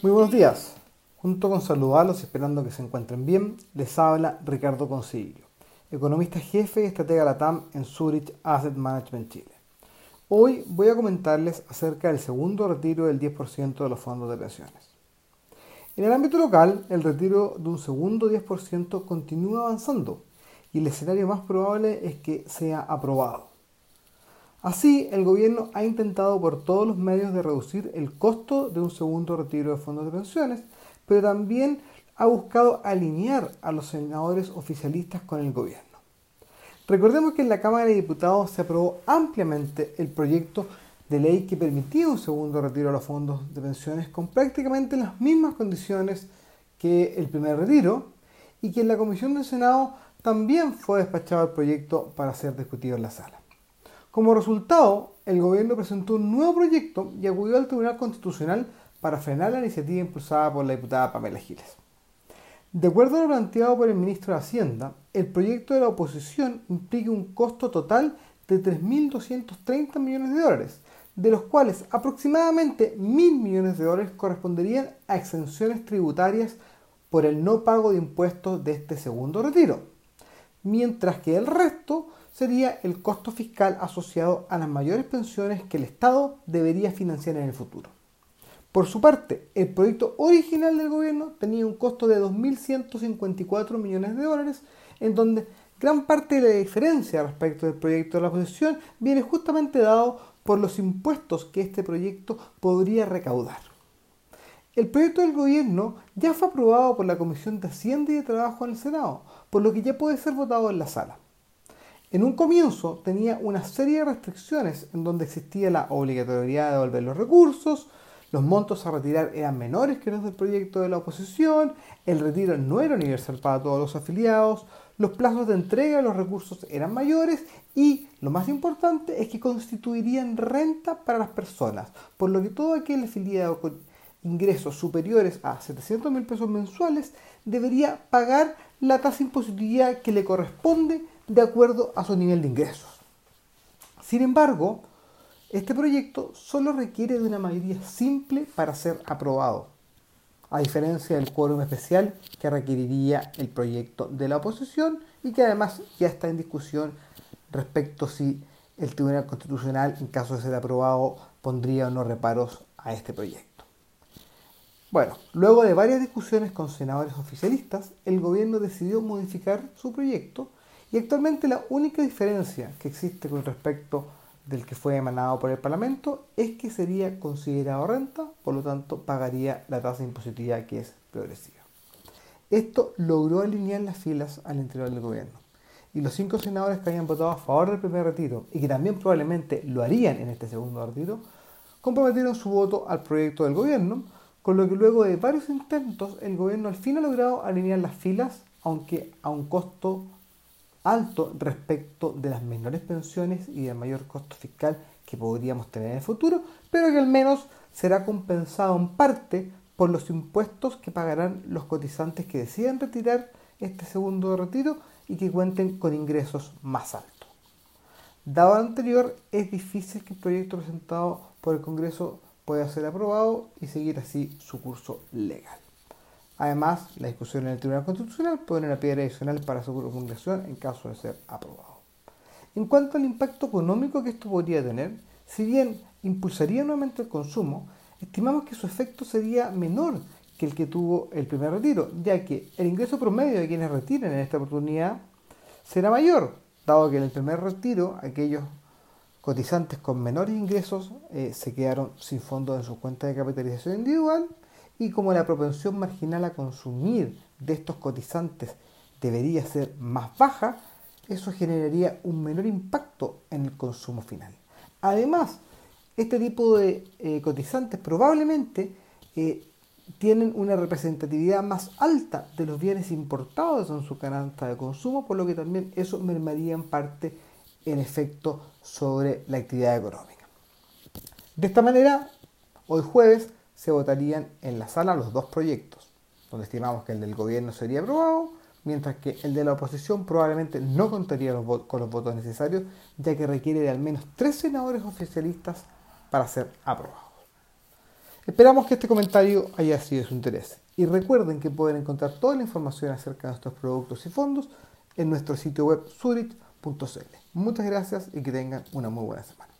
Muy buenos días. Junto con saludarlos, esperando que se encuentren bien, les habla Ricardo Concilio, economista jefe y estratega LATAM en Zurich Asset Management Chile. Hoy voy a comentarles acerca del segundo retiro del 10% de los fondos de pensiones. En el ámbito local, el retiro de un segundo 10% continúa avanzando y el escenario más probable es que sea aprobado. Así, el gobierno ha intentado por todos los medios de reducir el costo de un segundo retiro de fondos de pensiones, pero también ha buscado alinear a los senadores oficialistas con el gobierno. Recordemos que en la Cámara de Diputados se aprobó ampliamente el proyecto de ley que permitía un segundo retiro a los fondos de pensiones con prácticamente las mismas condiciones que el primer retiro y que en la Comisión del Senado también fue despachado el proyecto para ser discutido en la sala. Como resultado, el gobierno presentó un nuevo proyecto y acudió al Tribunal Constitucional para frenar la iniciativa impulsada por la diputada Pamela Giles. De acuerdo a lo planteado por el ministro de Hacienda, el proyecto de la oposición implica un costo total de 3.230 millones de dólares, de los cuales aproximadamente 1.000 millones de dólares corresponderían a exenciones tributarias por el no pago de impuestos de este segundo retiro, mientras que el resto sería el costo fiscal asociado a las mayores pensiones que el Estado debería financiar en el futuro. Por su parte, el proyecto original del gobierno tenía un costo de 2.154 millones de dólares, en donde gran parte de la diferencia respecto del proyecto de la oposición viene justamente dado por los impuestos que este proyecto podría recaudar. El proyecto del gobierno ya fue aprobado por la Comisión de Hacienda y de Trabajo en el Senado, por lo que ya puede ser votado en la sala. En un comienzo tenía una serie de restricciones en donde existía la obligatoriedad de devolver los recursos, los montos a retirar eran menores que los del proyecto de la oposición, el retiro no era universal para todos los afiliados, los plazos de entrega de los recursos eran mayores y, lo más importante, es que constituirían renta para las personas, por lo que todo aquel afiliado con ingresos superiores a 700 mil pesos mensuales debería pagar la tasa impositiva que le corresponde de acuerdo a su nivel de ingresos. Sin embargo, este proyecto solo requiere de una mayoría simple para ser aprobado, a diferencia del quórum especial que requeriría el proyecto de la oposición y que además ya está en discusión respecto si el Tribunal Constitucional, en caso de ser aprobado, pondría o no reparos a este proyecto. Bueno, luego de varias discusiones con senadores oficialistas, el gobierno decidió modificar su proyecto y actualmente la única diferencia que existe con respecto del que fue emanado por el Parlamento es que sería considerado renta, por lo tanto pagaría la tasa impositiva que es progresiva. Esto logró alinear las filas al interior del gobierno. Y los cinco senadores que habían votado a favor del primer retiro y que también probablemente lo harían en este segundo retiro, comprometieron su voto al proyecto del gobierno, con lo que luego de varios intentos el gobierno al fin ha logrado alinear las filas, aunque a un costo alto respecto de las menores pensiones y del mayor costo fiscal que podríamos tener en el futuro, pero que al menos será compensado en parte por los impuestos que pagarán los cotizantes que decidan retirar este segundo retiro y que cuenten con ingresos más altos. Dado lo anterior, es difícil que el proyecto presentado por el Congreso pueda ser aprobado y seguir así su curso legal. Además, la discusión en el Tribunal Constitucional pone una piedra adicional para su promulgación en caso de ser aprobado. En cuanto al impacto económico que esto podría tener, si bien impulsaría nuevamente el consumo, estimamos que su efecto sería menor que el que tuvo el primer retiro, ya que el ingreso promedio de quienes retiren en esta oportunidad será mayor, dado que en el primer retiro aquellos cotizantes con menores ingresos eh, se quedaron sin fondos en su cuenta de capitalización individual y como la propensión marginal a consumir de estos cotizantes debería ser más baja, eso generaría un menor impacto en el consumo final. Además, este tipo de eh, cotizantes probablemente eh, tienen una representatividad más alta de los bienes importados en su canasta de consumo, por lo que también eso mermaría en parte el efecto sobre la actividad económica. De esta manera, hoy jueves se votarían en la sala los dos proyectos, donde estimamos que el del gobierno sería aprobado, mientras que el de la oposición probablemente no contaría con los votos necesarios, ya que requiere de al menos tres senadores oficialistas para ser aprobado. Esperamos que este comentario haya sido de su interés y recuerden que pueden encontrar toda la información acerca de nuestros productos y fondos en nuestro sitio web zurich.cl. Muchas gracias y que tengan una muy buena semana.